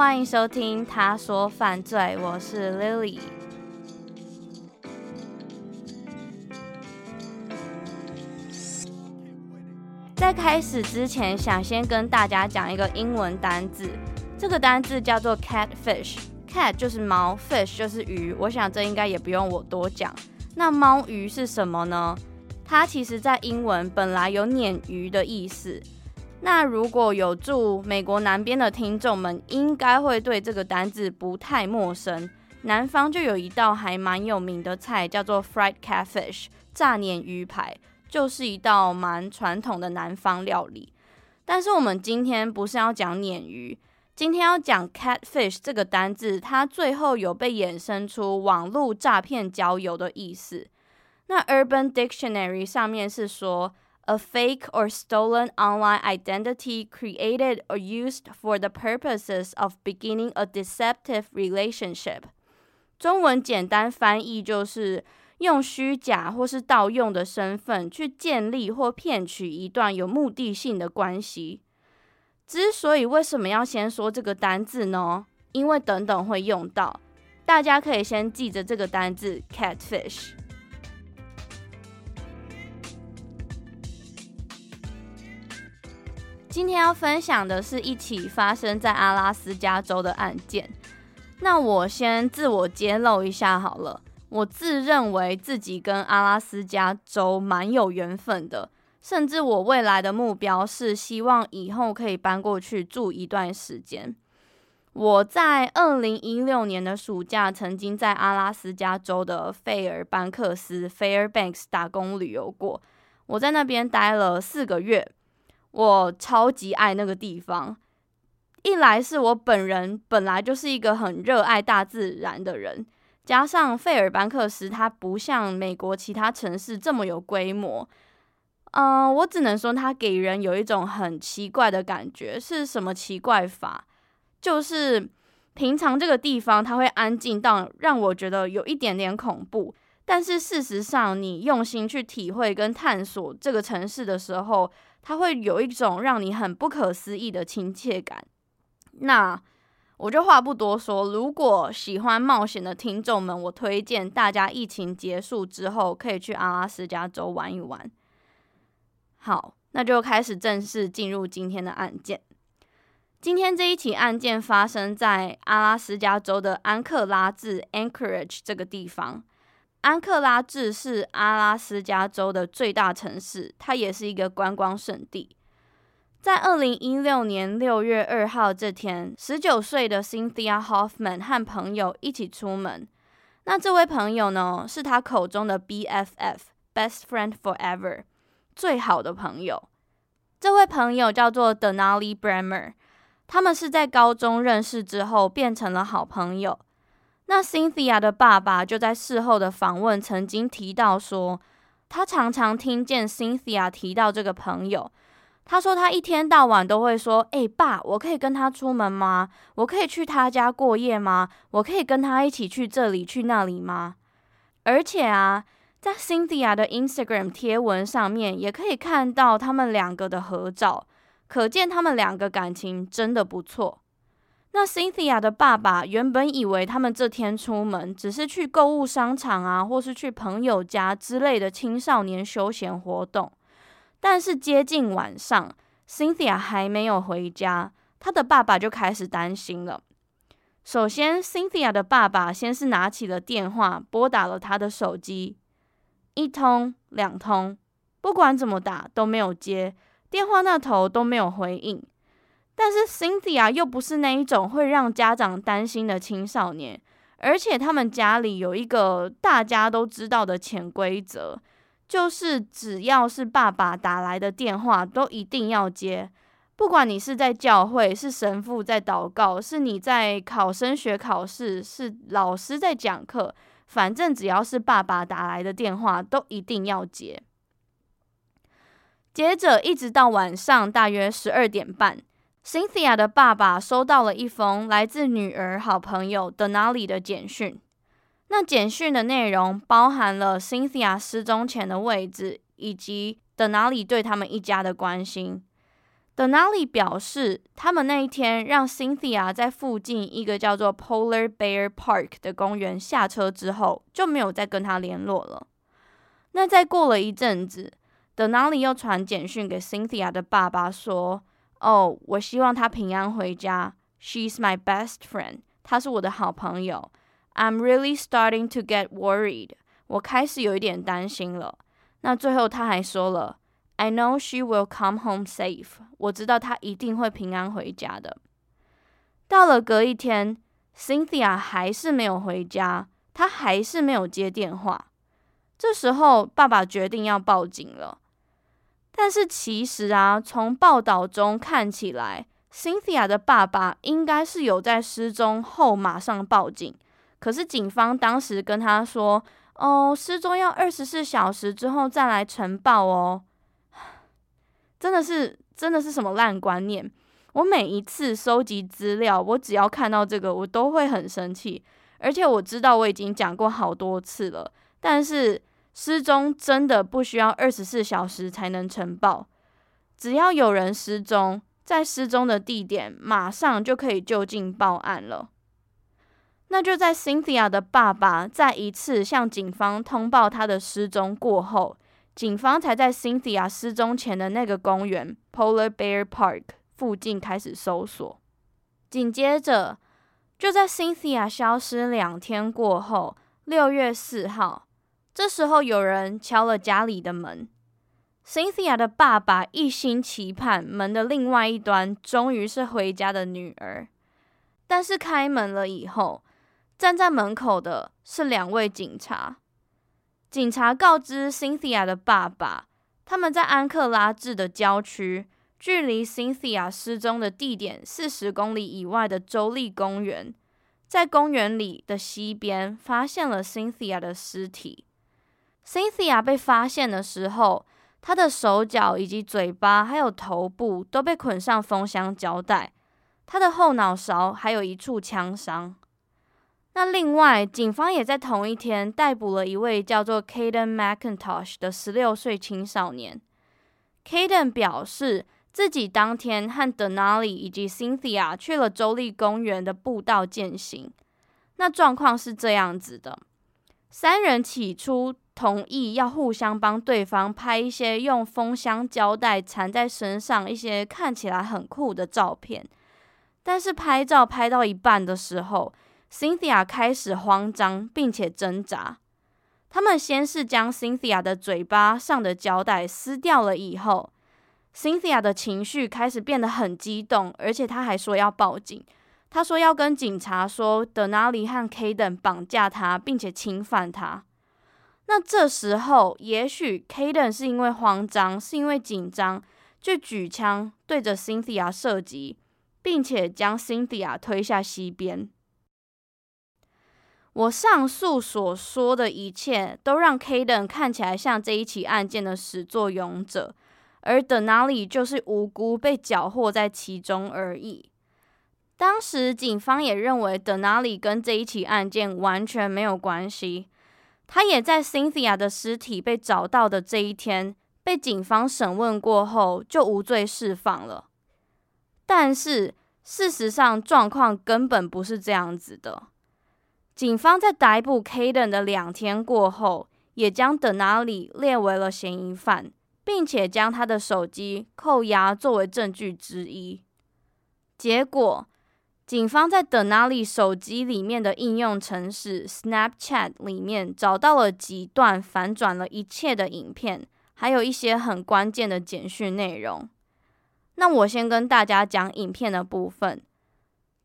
欢迎收听《他说犯罪》，我是 Lily。在开始之前，想先跟大家讲一个英文单字，这个单字叫做 catfish。cat 就是猫，fish 就是鱼。我想这应该也不用我多讲。那猫鱼是什么呢？它其实在英文本来有鲶鱼的意思。那如果有住美国南边的听众们，应该会对这个单字不太陌生。南方就有一道还蛮有名的菜，叫做 fried catfish，炸鲶鱼排，就是一道蛮传统的南方料理。但是我们今天不是要讲鲶鱼，今天要讲 catfish 这个单字，它最后有被衍生出网络诈骗交友的意思。那 Urban Dictionary 上面是说 ，A fake or stolen online identity created or used for the purposes of beginning a deceptive relationship。中文简单翻译就是用虚假或是盗用的身份去建立或骗取一段有目的性的关系。之所以为什么要先说这个单字呢？因为等等会用到，大家可以先记着这个单字 catfish。 今天要分享的是一起发生在阿拉斯加州的案件。那我先自我揭露一下好了，我自认为自己跟阿拉斯加州蛮有缘分的，甚至我未来的目标是希望以后可以搬过去住一段时间。我在二零一六年的暑假曾经在阿拉斯加州的费尔班克斯 （Fairbanks） 打工旅游过，我在那边待了四个月。我超级爱那个地方，一来是我本人本来就是一个很热爱大自然的人，加上费尔班克斯它不像美国其他城市这么有规模，嗯、我只能说它给人有一种很奇怪的感觉。是什么奇怪法？就是平常这个地方它会安静到让我觉得有一点点恐怖，但是事实上你用心去体会跟探索这个城市的时候，它会有一种让你很不可思议的亲切感。那我就话不多说，如果喜欢冒险的听众们，我推荐大家疫情结束之后可以去阿拉斯加州玩一玩。好，那就开始正式进入今天的案件。今天这一起案件发生在阿拉斯加州的安克拉治 （Anchorage） 这个地方。安克拉治是阿拉斯加州的最大城市，它也是一个观光胜地。在二零一六年六月二号这天，十九岁的 Cynthia Hoffman 和朋友一起出门。那这位朋友呢，是他口中的 BFF（Best Friend Forever），最好的朋友。这位朋友叫做 Denali Bremer，他们是在高中认识之后变成了好朋友。那 Cynthia 的爸爸就在事后的访问曾经提到说，他常常听见 Cynthia 提到这个朋友。他说他一天到晚都会说：“哎，爸，我可以跟他出门吗？我可以去他家过夜吗？我可以跟他一起去这里去那里吗？”而且啊，在 Cynthia 的 Instagram 贴文上面也可以看到他们两个的合照，可见他们两个感情真的不错。那 Cynthia 的爸爸原本以为他们这天出门只是去购物商场啊，或是去朋友家之类的青少年休闲活动。但是接近晚上，Cynthia 还没有回家，他的爸爸就开始担心了。首先，Cynthia 的爸爸先是拿起了电话，拨打了他的手机，一通、两通，不管怎么打都没有接，电话那头都没有回应。但是 Cynthia 又不是那一种会让家长担心的青少年，而且他们家里有一个大家都知道的潜规则，就是只要是爸爸打来的电话，都一定要接。不管你是在教会，是神父在祷告，是你在考升学考试，是老师在讲课，反正只要是爸爸打来的电话，都一定要接。接着一直到晚上大约十二点半。Cynthia 的爸爸收到了一封来自女儿好朋友 Denali 的简讯。那简讯的内容包含了 Cynthia 失踪前的位置，以及 Denali 对他们一家的关心。Denali 表示，他们那一天让 Cynthia 在附近一个叫做 Polar Bear Park 的公园下车之后，就没有再跟他联络了。那再过了一阵子，Denali 又传简讯给 Cynthia 的爸爸说：“哦，我希望他平安回家。She's my best friend，她是我的好朋友。I'm really starting to get worried，我开始有一点担心了。”那最后他还说了。I know she will come home safe。我知道她一定会平安回家的。到了隔一天，Cynthia 还是没有回家，她还是没有接电话。这时候，爸爸决定要报警了。但是其实啊，从报道中看起来，Cynthia 的爸爸应该是有在失踪后马上报警。可是警方当时跟他说：“哦，失踪要二十四小时之后再来呈报哦。”真的是，真的是什么烂观念！我每一次收集资料，我只要看到这个，我都会很生气。而且我知道我已经讲过好多次了，但是失踪真的不需要二十四小时才能呈报，只要有人失踪，在失踪的地点马上就可以就近报案了。那就在 Cynthia 的爸爸再一次向警方通报他的失踪过后。警方才在 Cynthia 失踪前的那个公园 Polar Bear Park 附近开始搜索。紧接着，就在 Cynthia 消失两天过后，六月四号，这时候有人敲了家里的门。Cynthia 的爸爸一心期盼门的另外一端终于是回家的女儿，但是开门了以后，站在门口的是两位警察。警察告知 Cynthia 的爸爸，他们在安克拉治的郊区，距离 Cynthia 失踪的地点四十公里以外的州立公园，在公园里的西边发现了 Cynthia 的尸体。Cynthia 被发现的时候，她的手脚以及嘴巴还有头部都被捆上封箱胶带，她的后脑勺还有一处枪伤。那另外，警方也在同一天逮捕了一位叫做 Kaden McIntosh 的十六岁青少年。Kaden 表示自己当天和 Denali 以及 Cynthia 去了州立公园的步道健行。那状况是这样子的：三人起初同意要互相帮对方拍一些用封箱胶带缠在身上一些看起来很酷的照片，但是拍照拍到一半的时候，Cynthia 开始慌张，并且挣扎。他们先是将 Cynthia 的嘴巴上的胶带撕掉了，以后，Cynthia 的情绪开始变得很激动，而且他还说要报警。他说要跟警察说 Denali 和 Kaden 绑架他，并且侵犯他。那这时候，也许 Kaden 是因为慌张，是因为紧张，就举枪对着 Cynthia 射击，并且将 Cynthia 推下溪边。我上述所说的一切，都让 Kaden 看起来像这一起案件的始作俑者，而 Denali 就是无辜被搅和在其中而已。当时警方也认为 Denali 跟这一起案件完全没有关系，他也在 Cynthia 的尸体被找到的这一天，被警方审问过后就无罪释放了。但是事实上，状况根本不是这样子的。警方在逮捕 Kaden 的两天过后，也将 Denali 列为了嫌疑犯，并且将他的手机扣押作为证据之一。结果，警方在 Denali 手机里面的应用程式 Snapchat 里面找到了几段反转了一切的影片，还有一些很关键的简讯内容。那我先跟大家讲影片的部分。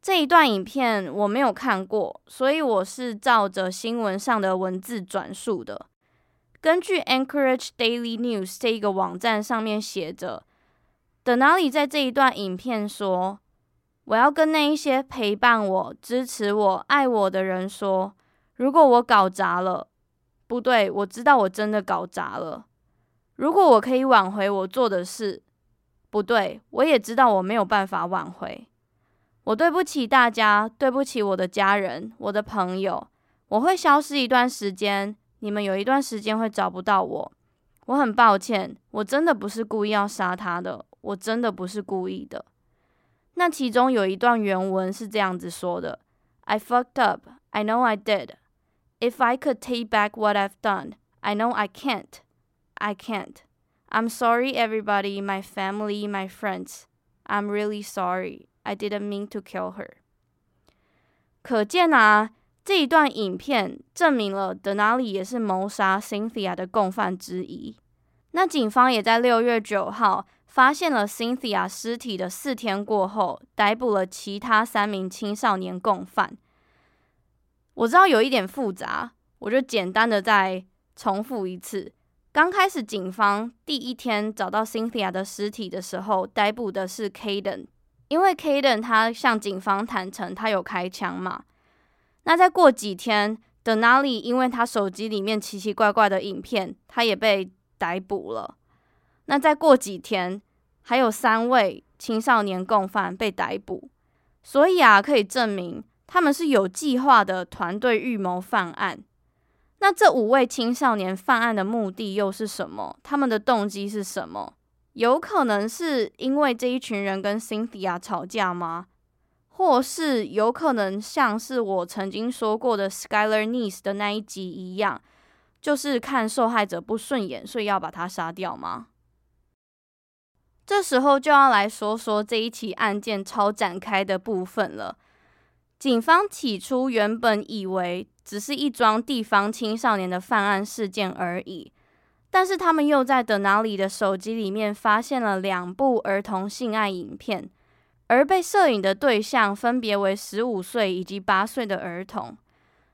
这一段影片我没有看过，所以我是照着新闻上的文字转述的。根据 Anchorage Daily News 这一个网站上面写着，Denali 在这一段影片说：“我要跟那一些陪伴我、支持我、爱我的人说，如果我搞砸了，不对，我知道我真的搞砸了。如果我可以挽回我做的事，不对，我也知道我没有办法挽回。”我对不起大家，对不起我的家人，我的朋友。我会消失一段时间，你们有一段时间会找不到我。我很抱歉，我真的不是故意要杀他的，我真的不是故意的。那其中有一段原文是这样子说的：“I fucked up. I know I did. If I could take back what I've done, I know I can't. I can't. I'm sorry, everybody, my family, my friends. I'm really sorry. I didn't mean to kill her.” 可见啊，这一段影片证明了 Denali 也是谋杀 Cynthia 的共犯之一。那警方也在六月九号发现了 Cynthia 尸体的四天过后，逮捕了其他三名青少年共犯。我知道有一点复杂，我就简单的再重复一次。刚开始警方第一天找到 Cynthia 的尸体的时候，逮捕的是 Kaden，。因为 Kaden 他向警方坦诚他有开枪嘛，那再过几天，Denali 因为他手机里面奇奇怪怪的影片，他也被逮捕了。那再过几天，还有三位青少年共犯被逮捕，所以啊，可以证明他们是有计划的团队预谋犯案。那这五位青少年犯案的目的又是什么？他们的动机是什么？有可能是因为这一群人跟 Cynthia 吵架吗？或是有可能像是我曾经说过的 Skyler Neese 的那一集一样，就是看受害者不顺眼，所以要把他杀掉吗？这时候就要来说说这一起案件超展开的部分了。警方起初原本以为只是一桩地方青少年的犯案事件而已。但是他们又在 Denali 的手机里面发现了两部儿童性爱影片，而被摄影的对象分别为十五岁以及八岁的儿童。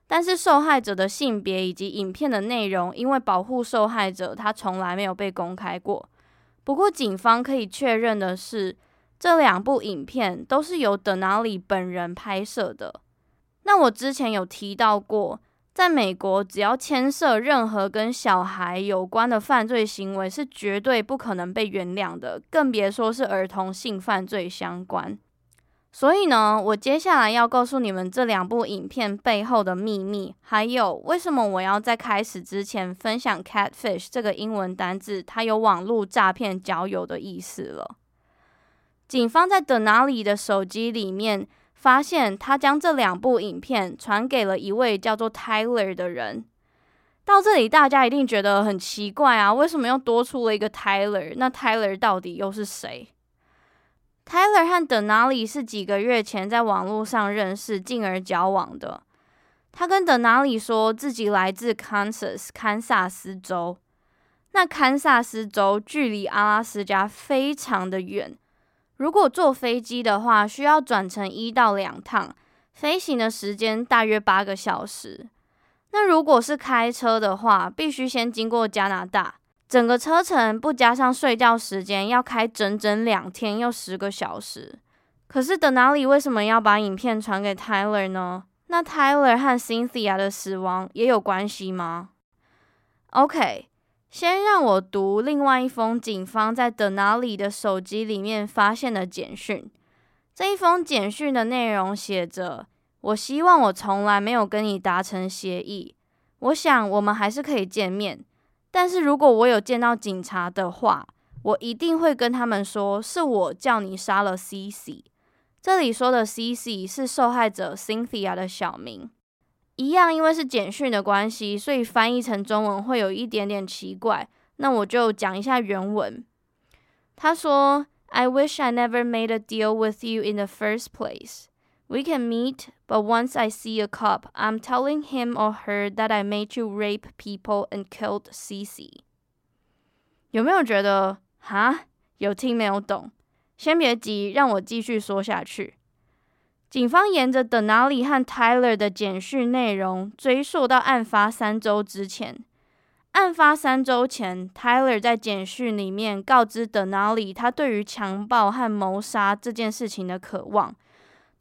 但是受害者的性别以及影片的内容，因为保护受害者，他从来没有被公开过。不过警方可以确认的是，这两部影片都是由德纳里本人拍摄的。那我之前有提到过。在美国，只要牵涉任何跟小孩有关的犯罪行为，是绝对不可能被原谅的，更别说是儿童性犯罪相关。所以呢，我接下来要告诉你们这两部影片背后的秘密，还有为什么我要在开始之前分享 “catfish” 这个英文单字，它有网络诈骗交友的意思了。警方在 Denali 的手机里面。发现他将这两部影片传给了一位叫做 Tyler 的人。到这里，大家一定觉得很奇怪啊，为什么又多出了一个 Tyler？那 Tyler 到底又是谁？Tyler 和 Denali 是几个月前在网络上认识，进而交往的。他跟 Denali 说自己来自 Kansas 堪萨斯州。那堪萨斯州距离阿拉斯加非常的远。如果坐飞机的话，需要转乘一到两趟，飞行的时间大约八个小时。那如果是开车的话，必须先经过加拿大，整个车程不加上睡觉时间，要开整整两天又十个小时。可是 Denali 为什么要把影片传给 Tyler 呢？那 Tyler 和 Cynthia 的死亡也有关系吗？OK。先让我读另外一封警方在 Denali 的手机里面发现的简讯。这一封简讯的内容写着：“我希望我从来没有跟你达成协议。我想我们还是可以见面，但是如果我有见到警察的话，我一定会跟他们说是我叫你杀了 CC。这里说的 CC 是受害者 Cynthia 的小名。”一样，因为是简讯的关系，所以翻译成中文会有一点点奇怪。那我就讲一下原文。他说：“I wish I never made a deal with you in the first place. We can meet, but once I see a cop, I'm telling him or her that I made you rape people and killed Cici。”有没有觉得哈？有听没有懂？先别急，让我继续说下去。警方沿着 Denali 和 Tyler 的简讯内容追溯到案发三周之前。案发三周前，Tyler 在简讯里面告知 Denali 他对于强暴和谋杀这件事情的渴望。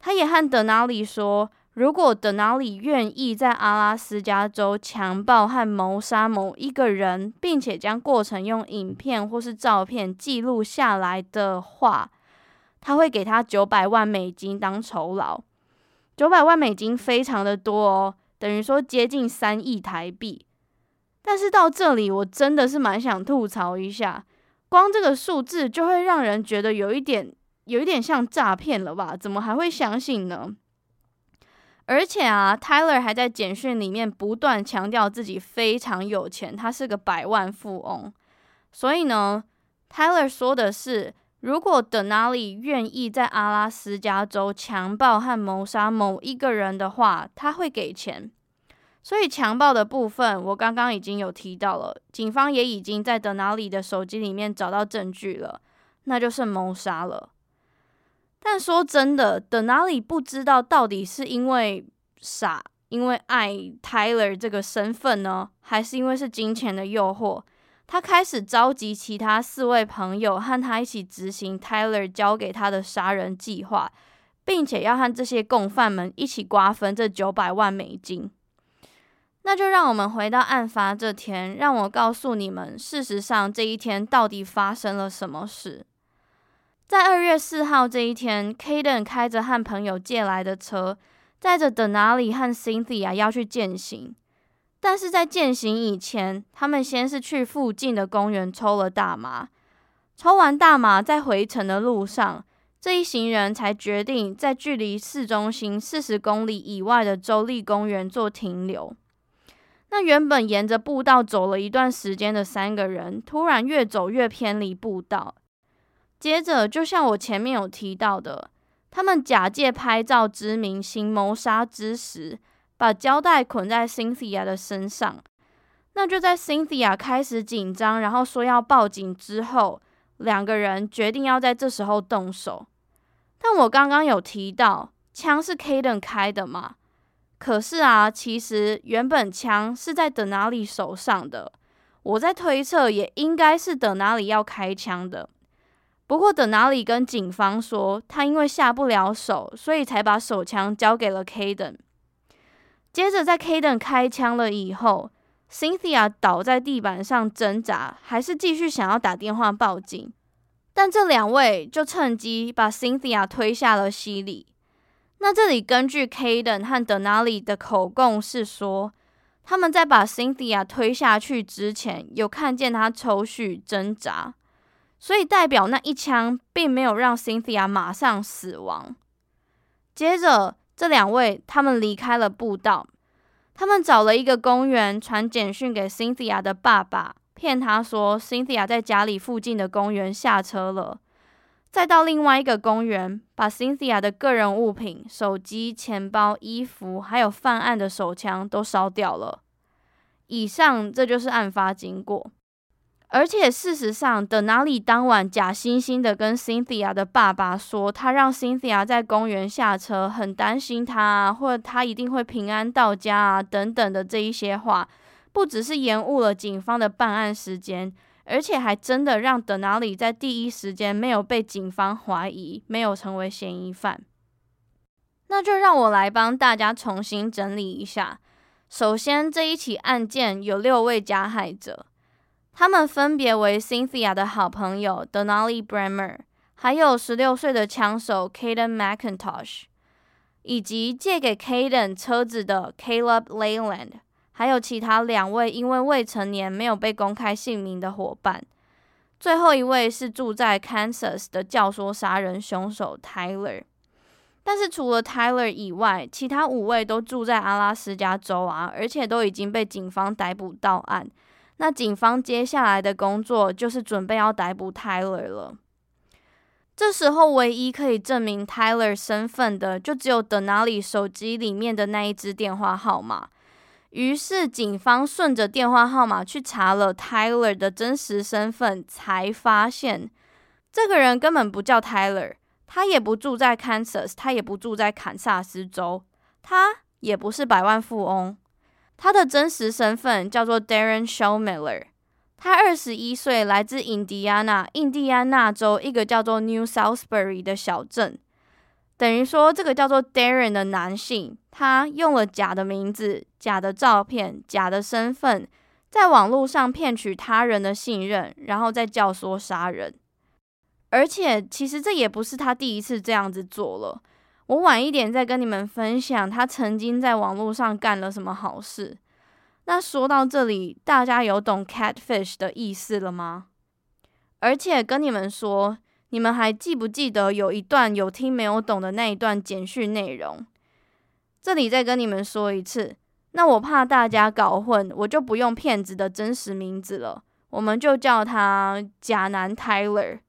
他也和德纳里说，如果德纳里愿意在阿拉斯加州强暴和谋杀某一个人，并且将过程用影片或是照片记录下来的话，他会给他九百万美金当酬劳，九百万美金非常的多哦，等于说接近三亿台币。但是到这里，我真的是蛮想吐槽一下，光这个数字就会让人觉得有一点，有一点像诈骗了吧？怎么还会相信呢？而且啊，Tyler 还在简讯里面不断强调自己非常有钱，他是个百万富翁。所以呢，Tyler 说的是，如果 Denali 愿意在阿拉斯加州强暴和谋杀某一个人的话，他会给钱。所以强暴的部分，我刚刚已经有提到了，警方也已经在 Denali 的手机里面找到证据了，那就是谋杀了。但说真的，Denali 不知道到底是因为傻，因为爱 Tyler 这个身份呢，还是因为是金钱的诱惑，他开始召集其他四位朋友和他一起执行 Tyler 交给他的杀人计划，并且要和这些共犯们一起瓜分这九百万美金。那就让我们回到案发这天，让我告诉你们，事实上这一天到底发生了什么事。在二月四号这一天，Kaden 开着和朋友借来的车，载着 Denali 和 Cynthia 要去践行。但是在践行以前，他们先是去附近的公园抽了大麻。抽完大麻，在回程的路上，这一行人才决定在距离市中心四十公里以外的州立公园做停留。那原本沿着步道走了一段时间的三个人，突然越走越偏离步道。接着，就像我前面有提到的，他们假借拍照之名行谋杀之实，把胶带捆在 Cynthia 的身上。那就在 Cynthia 开始紧张，然后说要报警之后，两个人决定要在这时候动手。但我刚刚有提到，枪是 Kaden 开的嘛？可是啊，其实原本枪是在等哪里手上的，我在推测也应该是等哪里要开枪的。不过 Denali 跟警方说，他因为下不了手，所以才把手枪交给了 Kaden。接着在 Kaden 开枪了以后，Cynthia 倒在地板上挣扎，还是继续想要打电话报警，但这两位就趁机把 Cynthia 推下了溪里。那这里根据 Kaden 和 Denali 的口供是说，他们在把 Cynthia 推下去之前，有看见他抽搐挣扎，所以代表那一枪并没有让 Cynthia 马上死亡。接着，这两位他们离开了步道，他们找了一个公园传简讯给 Cynthia 的爸爸，骗他说 Cynthia 在家里附近的公园下车了。再到另外一个公园，把 Cynthia 的个人物品、手机、钱包、衣服，还有犯案的手枪都烧掉了。以上这就是案发经过。而且事实上德纳里当晚假惺惺的跟 Cynthia 的爸爸说，他让 Cynthia 在公园下车，很担心他啊，或他一定会平安到家啊，等等的这一些话，不只是延误了警方的办案时间。而且还真的让德纳里在第一时间没有被警方怀疑，没有成为嫌疑犯。那就让我来帮大家重新整理一下。首先，这一起案件有六位加害者，他们分别为 Cynthia 的好朋友 Donali Bremer，还有十六岁的枪手 Kaden McIntosh，以及借给 Kaden 车子的 Caleb Leyland。还有其他两位因为未成年没有被公开姓名的伙伴，最后一位是住在 Kansas 的教唆杀人凶手 Tyler。但是除了 Tyler 以外，其他五位都住在阿拉斯加州啊，而且都已经被警方逮捕到案。那警方接下来的工作就是准备要逮捕 Tyler 了。这时候唯一可以证明 Tyler 身份的，就只有 Denali 手机里面的那一支电话号码。于是，警方顺着电话号码去查了 Tyler 的真实身份，才发现这个人根本不叫 Tyler，他也不住在 Kansas，他也不住在堪萨斯州，他也不是百万富翁。他的真实身份叫做 Darren Showmiller，他二十一岁，来自印第安纳，印第安纳州一个叫做 New Southbury 的小镇。等于说，这个叫做 Darren 的男性，他用了假的名字、假的照片、假的身份，在网络上骗取他人的信任，然后再教唆杀人。而且，其实这也不是他第一次这样子做了。我晚一点再跟你们分享他曾经在网络上干了什么好事。那说到这里，大家有懂 catfish 的意思了吗？而且跟你们说，你们还记不记得有一段有听没有懂的那一段简讯内容？这里再跟你们说一次。那我怕大家搞混，我就不用骗子的真实名字了，我们就叫他假男 Tyler。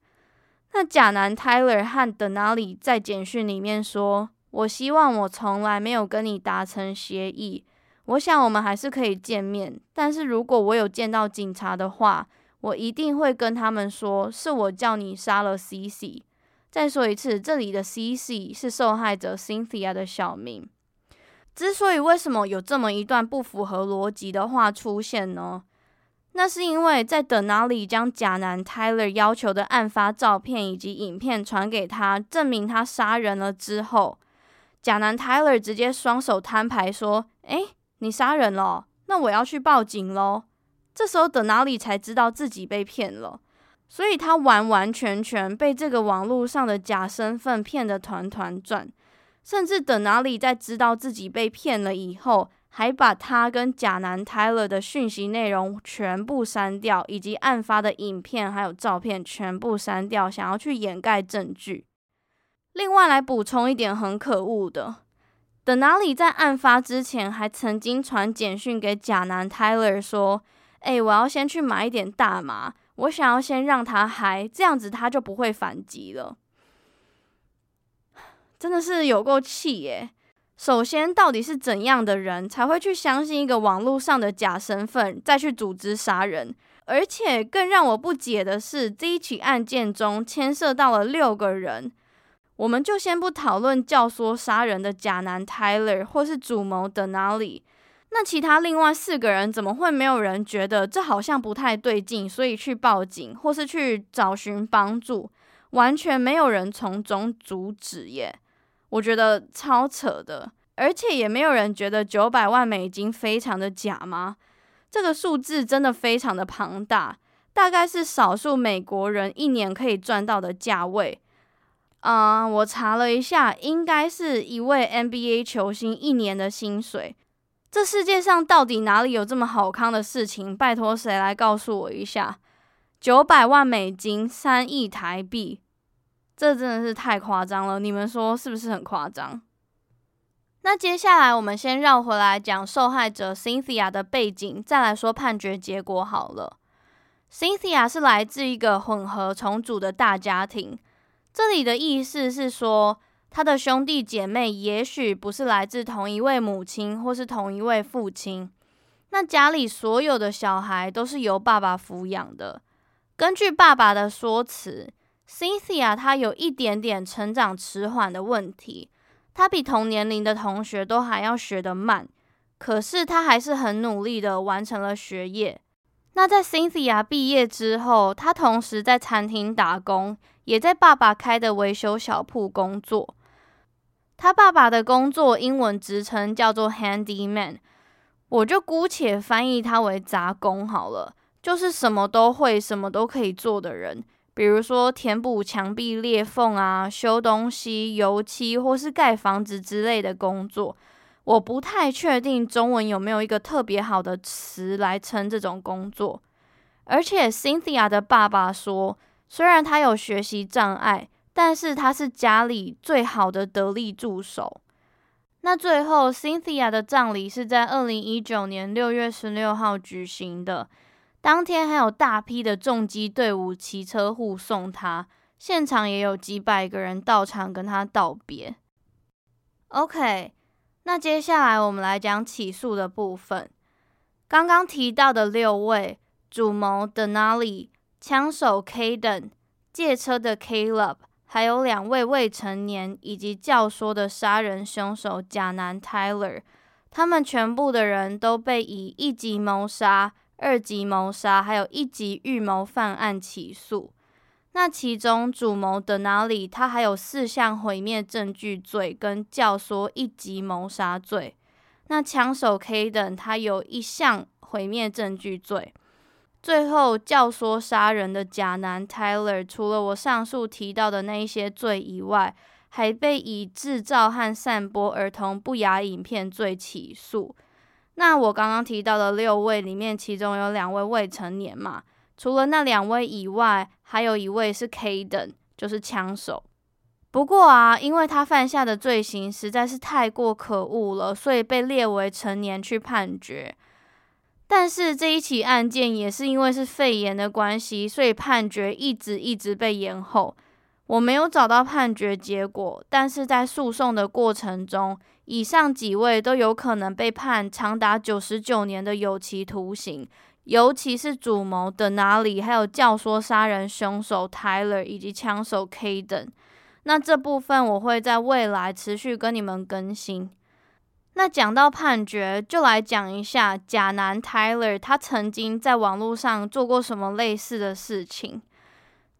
那假男 Tyler 和 Denali 在简讯里面说：“我希望我从来没有跟你达成协议，我想我们还是可以见面，但是如果我有见到警察的话。”我一定会跟他们说，是我叫你杀了 CC。再说一次，这里的 CC 是受害者 Cynthia 的小名。之所以为什么有这么一段不符合逻辑的话出现呢？那是因为在等哪里将假男 Tyler 要求的案发照片以及影片传给他，证明他杀人了之后，假男 Tyler 直接双手摊牌说：“诶，你杀人了，那我要去报警喽。”这时候等哪里才知道自己被骗了，所以他完完全全被这个网络上的假身份骗得团团转。甚至等哪里在知道自己被骗了以后，还把他跟假男泰勒的讯息内容全部删掉，以及案发的影片还有照片全部删掉，想要去掩盖证据。另外来补充一点很可恶的，德纳里在案发之前还曾经传简讯给假男泰勒说。哎，我要先去买一点大麻，我想要先让他嗨，这样子他就不会反击了。真的是有够气耶！首先，到底是怎样的人才会去相信一个网络上的假身份，再去组织杀人？而且更让我不解的是，这一起案件中牵涉到了六个人，我们就先不讨论教唆杀人的假男 Tyler 或是主谋 Denali。那其他另外四个人怎么会没有人觉得这好像不太对劲，所以去报警或是去找寻帮助，完全没有人从中阻止耶？我觉得超扯的，而且也没有人觉得九百万美金非常的假吗？这个数字真的非常的庞大，大概是少数美国人一年可以赚到的价位。啊、我查了一下，应该是一位 NBA 球星一年的薪水。这世界上到底哪里有这么好康的事情？拜托，谁来告诉我一下？九百万美金，三亿台币，这真的是太夸张了！你们说是不是很夸张？那接下来我们先绕回来讲受害者 Cynthia 的背景，再来说判决结果好了。Cynthia 是来自一个混合重组的大家庭，这里的意思是说，他的兄弟姐妹也许不是来自同一位母亲或是同一位父亲，那家里所有的小孩都是由爸爸抚养的。根据爸爸的说辞，Cynthia 她有一点点成长迟缓的问题，她比同年龄的同学都还要学得慢，可是她还是很努力的完成了学业。那在 Cynthia 毕业之后，她同时在餐厅打工，也在爸爸开的维修小铺工作。他爸爸的工作英文职称叫做 handyman，我就姑且翻译他为杂工好了，就是什么都会、什么都可以做的人，比如说填补墙壁裂缝啊、修东西、油漆或是盖房子之类的工作。我不太确定中文有没有一个特别好的词来称这种工作。而且 Cynthia 的爸爸说，虽然他有学习障碍。但是他是家里最好的得力助手。那最后，Cynthia 的葬礼是在二零一九年六月十六号举行的。当天还有大批的重机队伍骑车护送他，现场也有几百个人到场跟他道别。OK，那接下来我们来讲起诉的部分。刚刚提到的六位主谋 Denali、枪手 Kaden、借车的 Caleb。还有两位未成年以及教唆的杀人凶手假男 Tyler，他们全部的人都被以一级谋杀、二级谋杀，还有一级预谋犯案起诉。那其中主谋的哪里他还有四项毁灭证据罪跟教唆一级谋杀罪。那枪手 Kayden，他有一项毁灭证据罪。最后，教唆杀人的假男 Tyler，除了我上述提到的那一些罪以外，还被以制造和散播儿童不雅影片罪起诉。那我刚刚提到的六位里面，其中有两位未成年嘛，除了那两位以外，还有一位是 Kaden，就是枪手。不过啊，因为他犯下的罪行实在是太过可恶了，所以被列为成年去判决。但是这一起案件也是因为是肺炎的关系，所以判决一直一直被延后。我没有找到判决结果，但是在诉讼的过程中，以上几位都有可能被判长达九十九年的有期徒刑，尤其是主谋的哪里还有教唆杀人凶手 Tyler 以及枪手 Kaden。那这部分我会在未来持续跟你们更新。那讲到判决，就来讲一下假男 Tyler，他曾经在网络上做过什么类似的事情。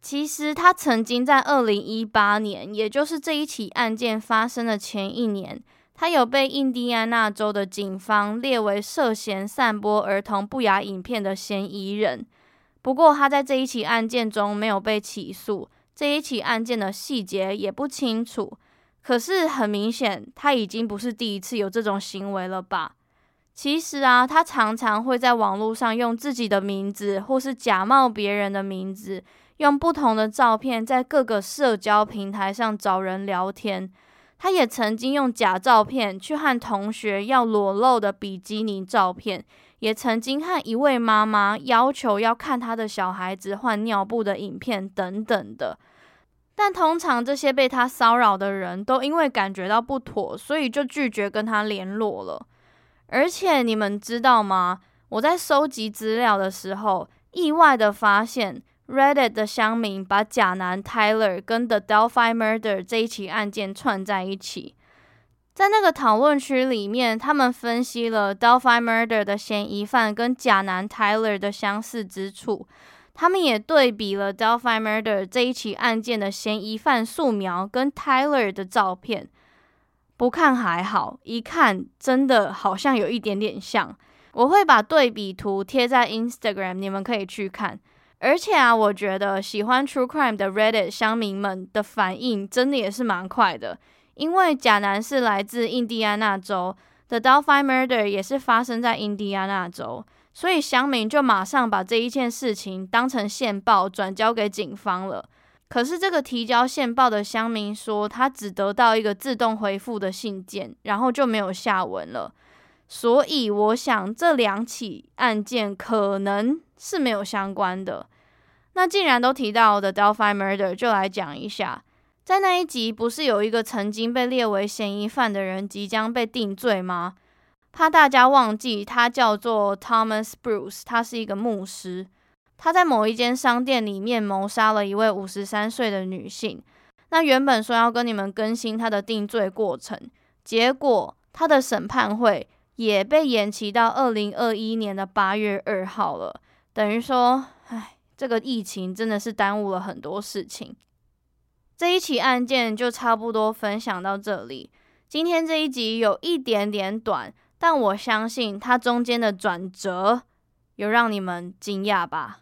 其实他曾经在二零一八年，也就是这一起案件发生的前一年，他有被印第安纳州的警方列为涉嫌散播儿童不雅影片的嫌疑人。不过他在这一起案件中没有被起诉。这一起案件的细节也不清楚，可是很明显，他已经不是第一次有这种行为了吧？其实啊，他常常会在网络上用自己的名字，或是假冒别人的名字，用不同的照片在各个社交平台上找人聊天。他也曾经用假照片去和同学要裸露的比基尼照片，也曾经和一位妈妈要求要看他的小孩子换尿布的影片等等的。但通常这些被他骚扰的人都因为感觉到不妥，所以就拒绝跟他联络了。而且你们知道吗？我在收集资料的时候，意外的发现。Reddit 的乡民把假男 Tyler 跟 The Delphi Murder 这一起案件串在一起，在那个讨论区里面，他们分析了 Delphi Murder 的嫌疑犯跟假男 Tyler 的相似之处，他们也对比了 Delphi Murder 这一起案件的嫌疑犯素描跟 Tyler 的照片，不看还好，一看真的好像有一点点像。我会把对比图贴在 Instagram，你们可以去看。而且啊，我觉得喜欢 True Crime 的 Reddit 乡民们的反应真的也是蛮快的，因为甲男是来自印第安纳州的 Delphi Murder 也是发生在印第安纳州，所以乡民就马上把这一件事情当成线报转交给警方了。可是这个提交线报的乡民说，他只得到一个自动回复的信件，然后就没有下文了。所以我想这两起案件可能是没有相关的。那既然都提到的 Delphi Murder，就来讲一下，在那一集不是有一个曾经被列为嫌疑犯的人即将被定罪吗？怕大家忘记，他叫做 Thomas Bruce，他是一个牧师，他在某一间商店里面谋杀了一位五十三岁的女性。那原本说要跟你们更新他的定罪过程，结果他的审判会也被延期到二零二一年的八月二号了，等于说，这个疫情真的是耽误了很多事情。这一起案件就差不多分享到这里。今天这一集有一点点短，但我相信它中间的转折有让你们惊讶吧。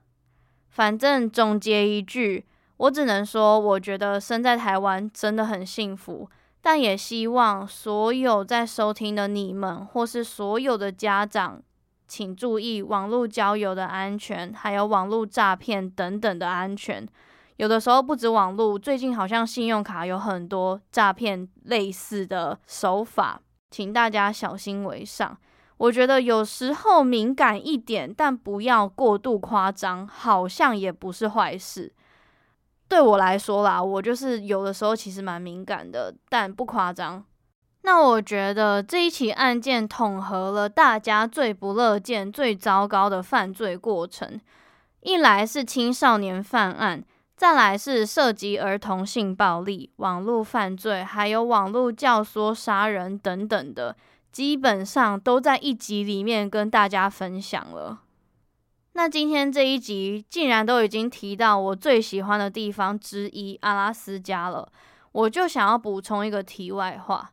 反正总结一句，我只能说，我觉得生在台湾真的很幸福，但也希望所有在收听的你们，或是所有的家长。请注意网络交友的安全，还有网络诈骗等等的安全。有的时候不止网络，最近好像信用卡有很多诈骗类似的手法，请大家小心为上。我觉得有时候敏感一点，但不要过度夸张，好像也不是坏事。对我来说啦，我就是有的时候其实蛮敏感的，但不夸张。那我觉得这一起案件统合了大家最不乐见、最糟糕的犯罪过程。一来是青少年犯案，再来是涉及儿童性暴力、网络犯罪，还有网络教唆杀人等等的，基本上都在一集里面跟大家分享了。那今天这一集竟然都已经提到我最喜欢的地方之一——阿拉斯加了，我就想要补充一个题外话。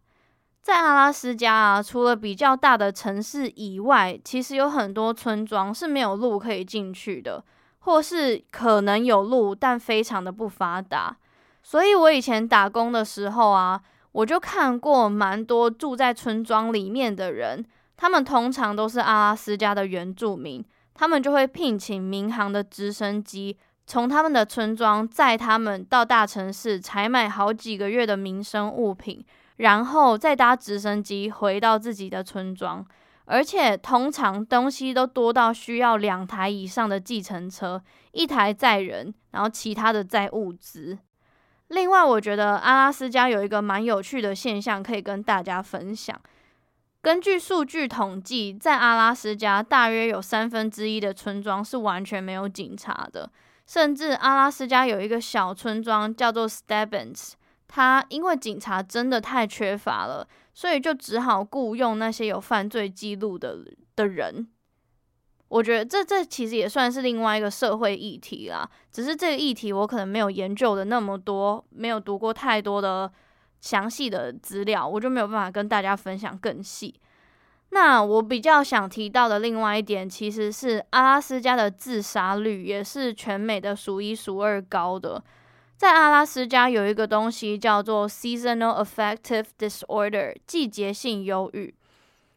在阿拉斯加啊，除了比较大的城市以外，其实有很多村庄是没有路可以进去的，或是可能有路，但非常的不发达。所以我以前打工的时候啊，我就看过蛮多住在村庄里面的人，他们通常都是阿拉斯加的原住民，他们就会聘请民航的直升机，从他们的村庄载他们到大城市采买好几个月的民生物品，然后再搭直升机回到自己的村庄。而且通常东西都多到需要两台以上的计程车，一台载人，然后其他的载物资。另外，我觉得阿拉斯加有一个蛮有趣的现象可以跟大家分享。根据数据统计，在阿拉斯加大约有三分之一的村庄是完全没有警察的，甚至阿拉斯加有一个小村庄叫做 Stebbins，他因为警察真的太缺乏了。所以就只好雇佣那些有犯罪记录的的人。我觉得这这其实也算是另外一个社会议题啦。只是这个议题我可能没有研究的那么多，没有读过太多的详细的资料，我就没有办法跟大家分享更细。那我比较想提到的另外一点，其实是阿拉斯加的自杀率也是全美的数一数二高的。在阿拉斯加有一个东西叫做 seasonal affective disorder，季节性忧郁。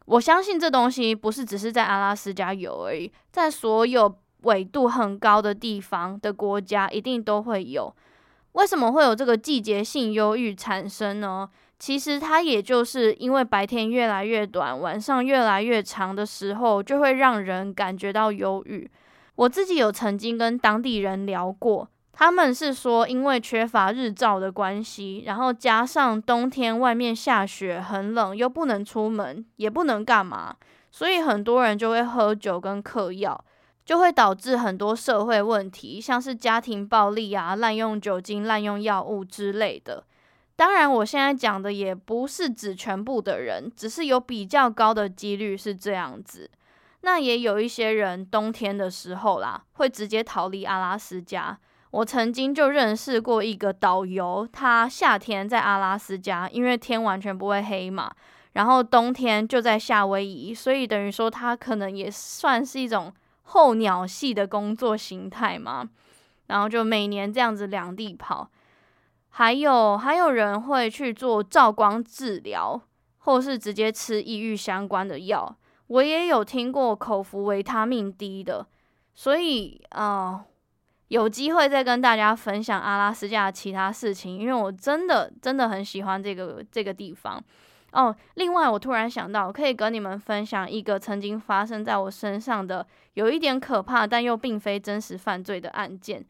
我相信这东西不是只是在阿拉斯加有而已，在所有纬度很高的地方的国家一定都会有。为什么会有这个季节性忧郁产生呢？其实它也就是因为白天越来越短，晚上越来越长的时候，就会让人感觉到忧郁。我自己有曾经跟当地人聊过。他们是说，因为缺乏日照的关系，然后加上冬天外面下雪很冷，又不能出门，也不能干嘛，所以很多人就会喝酒跟嗑药，就会导致很多社会问题，像是家庭暴力啊、滥用酒精、滥用药物之类的。当然，我现在讲的也不是指全部的人，只是有比较高的几率是这样子。那也有一些人冬天的时候啦，会直接逃离阿拉斯加。我曾经就认识过一个导游，他夏天在阿拉斯加，因为天完全不会黑嘛，然后冬天就在夏威夷，所以等于说他可能也算是一种候鸟系的工作形态嘛，然后就每年这样子两地跑，还有还有人会去做照光治疗，或是直接吃抑郁相关的药，我也有听过口服维他命 D 的，所以啊。有机会再跟大家分享阿拉斯加的其他事情，因为我真的真的很喜欢这个这个地方哦。另外，我突然想到，可以跟你们分享一个曾经发生在我身上的有一点可怕，但又并非真实犯罪的案件。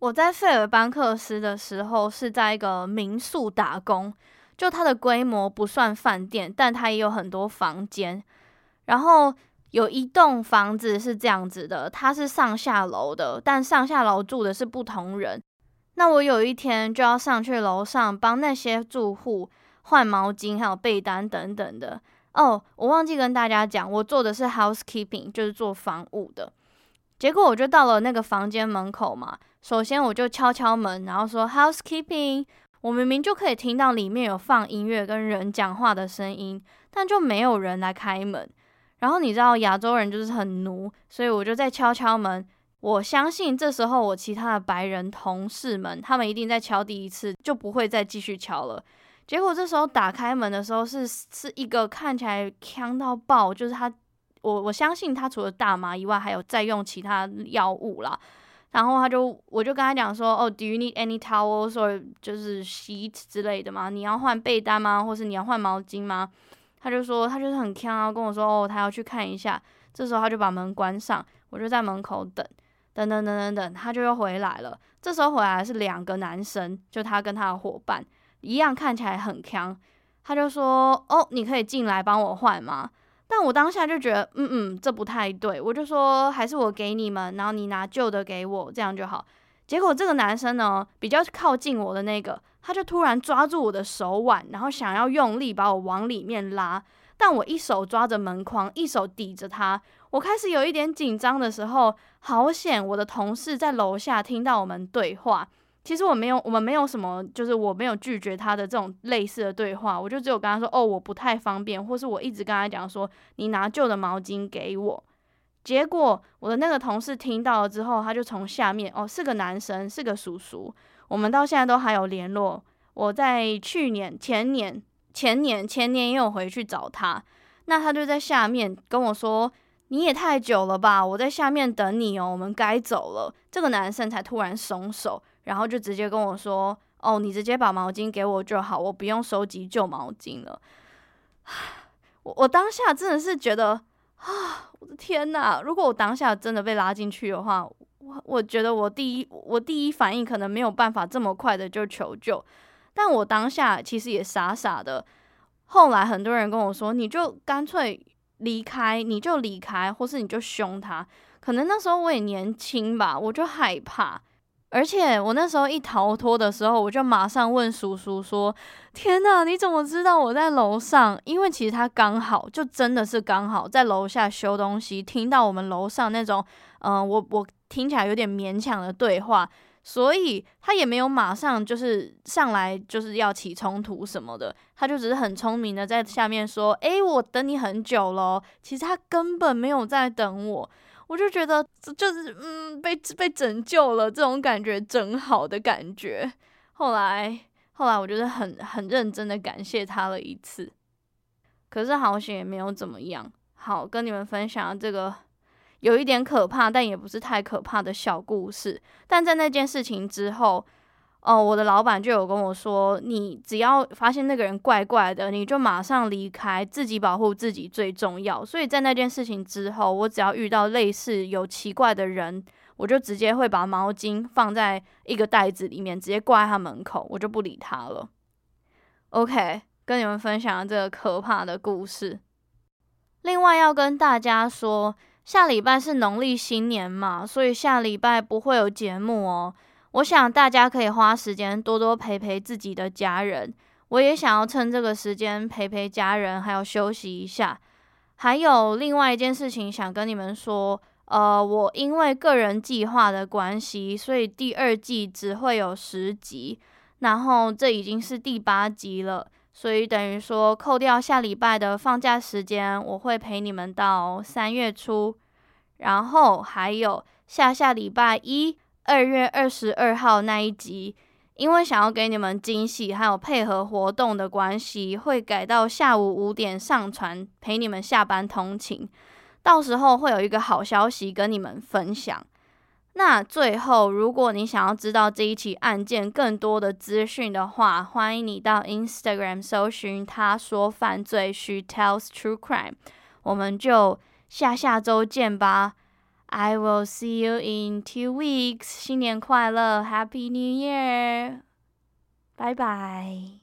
我在费尔班克斯的时候是在一个民宿打工，就它的规模不算饭店，但它也有很多房间，然后。有一栋房子是这样子的，它是上下楼的，但上下楼住的是不同人。那我有一天就要上去楼上帮那些住户换毛巾、还有被单等等的。哦，我忘记跟大家讲，我做的是 housekeeping，就是做房务的。结果我就到了那个房间门口嘛，首先我就敲敲门，然后说 housekeeping。我明明就可以听到里面有放音乐跟人讲话的声音，但就没有人来开门。然后你知道亚洲人就是很奴，所以我就在敲敲门。我相信这时候我其他的白人同事们，他们一定在敲第一次，就不会再继续敲了。结果这时候打开门的时候是，是一个看起来呛到爆，就是他，我我相信他除了大麻以外，还有在用其他药物啦。然后他就，我就跟他讲说，哦，Do you need any towels or 就是 sheets 之类的吗？你要换被单吗？或是你要换毛巾吗？他就说，他就是很锵啊，跟我说哦，他要去看一下。这时候他就把门关上，我就在门口等，等等等等等，他就又回来了。这时候回来是两个男生，就他跟他的伙伴一样，看起来很锵。他就说哦，你可以进来帮我换吗？但我当下就觉得，嗯嗯，这不太对。我就说还是我给你们，然后你拿旧的给我，这样就好。结果这个男生呢，比较靠近我的那个。他就突然抓住我的手腕，然后想要用力把我往里面拉，但我一手抓着门框，一手抵着他。我开始有一点紧张的时候，好险！我的同事在楼下听到我们对话。其实我没有，我们没有什么，就是我没有拒绝他的这种类似的对话，我就只有跟他说：“哦，我不太方便。”或是我一直跟他讲说：“你拿旧的毛巾给我。”结果我的那个同事听到了之后，他就从下面，哦，是个男生，是个叔叔。我们到现在都还有联络。我在去年、前年、前年、前年也有回去找他，那他就在下面跟我说：“你也太久了吧，我在下面等你哦，我们该走了。”这个男生才突然松手，然后就直接跟我说：“哦，你直接把毛巾给我就好，我不用收集旧毛巾了。”我我当下真的是觉得啊，我的天哪！如果我当下真的被拉进去的话，我我觉得我第一我第一反应可能没有办法这么快的就求救，但我当下其实也傻傻的。后来很多人跟我说，你就干脆离开，你就离开，或是你就凶他。可能那时候我也年轻吧，我就害怕。而且我那时候一逃脱的时候，我就马上问叔叔说：“天哪，你怎么知道我在楼上？”因为其实他刚好就真的是刚好在楼下修东西，听到我们楼上那种，嗯、我我听起来有点勉强的对话，所以他也没有马上就是上来就是要起冲突什么的，他就只是很聪明的在下面说：“诶，我等你很久了。”其实他根本没有在等我。我就觉得就是嗯，被被拯救了，这种感觉整好的感觉。后来后来，我就是很很认真的感谢他了一次。可是好险也没有怎么样。好，跟你们分享这个有一点可怕，但也不是太可怕的小故事。但在那件事情之后。哦，我的老板就有跟我说，你只要发现那个人怪怪的，你就马上离开，自己保护自己最重要。所以在那件事情之后，我只要遇到类似有奇怪的人，我就直接会把毛巾放在一个袋子里面，直接挂在他门口，我就不理他了。OK，跟你们分享这个可怕的故事。另外要跟大家说，下礼拜是农历新年嘛，所以下礼拜不会有节目哦。我想大家可以花时间多多陪陪自己的家人，我也想要趁这个时间陪陪家人，还有休息一下。还有另外一件事情想跟你们说，呃，我因为个人计划的关系，所以第二季只会有十集，然后这已经是第八集了，所以等于说扣掉下礼拜的放假时间，我会陪你们到三月初，然后还有下下礼拜一。二月二十二号那一集，因为想要给你们惊喜，还有配合活动的关系，会改到下午五点上传，陪你们下班通勤。到时候会有一个好消息跟你们分享。那最后，如果你想要知道这一起案件更多的资讯的话，欢迎你到 Instagram 搜寻“他说犯罪 She tells true crime”。我们就下下周见吧。I will see you in two weeks. 新年快乐，Happy New Year！拜拜。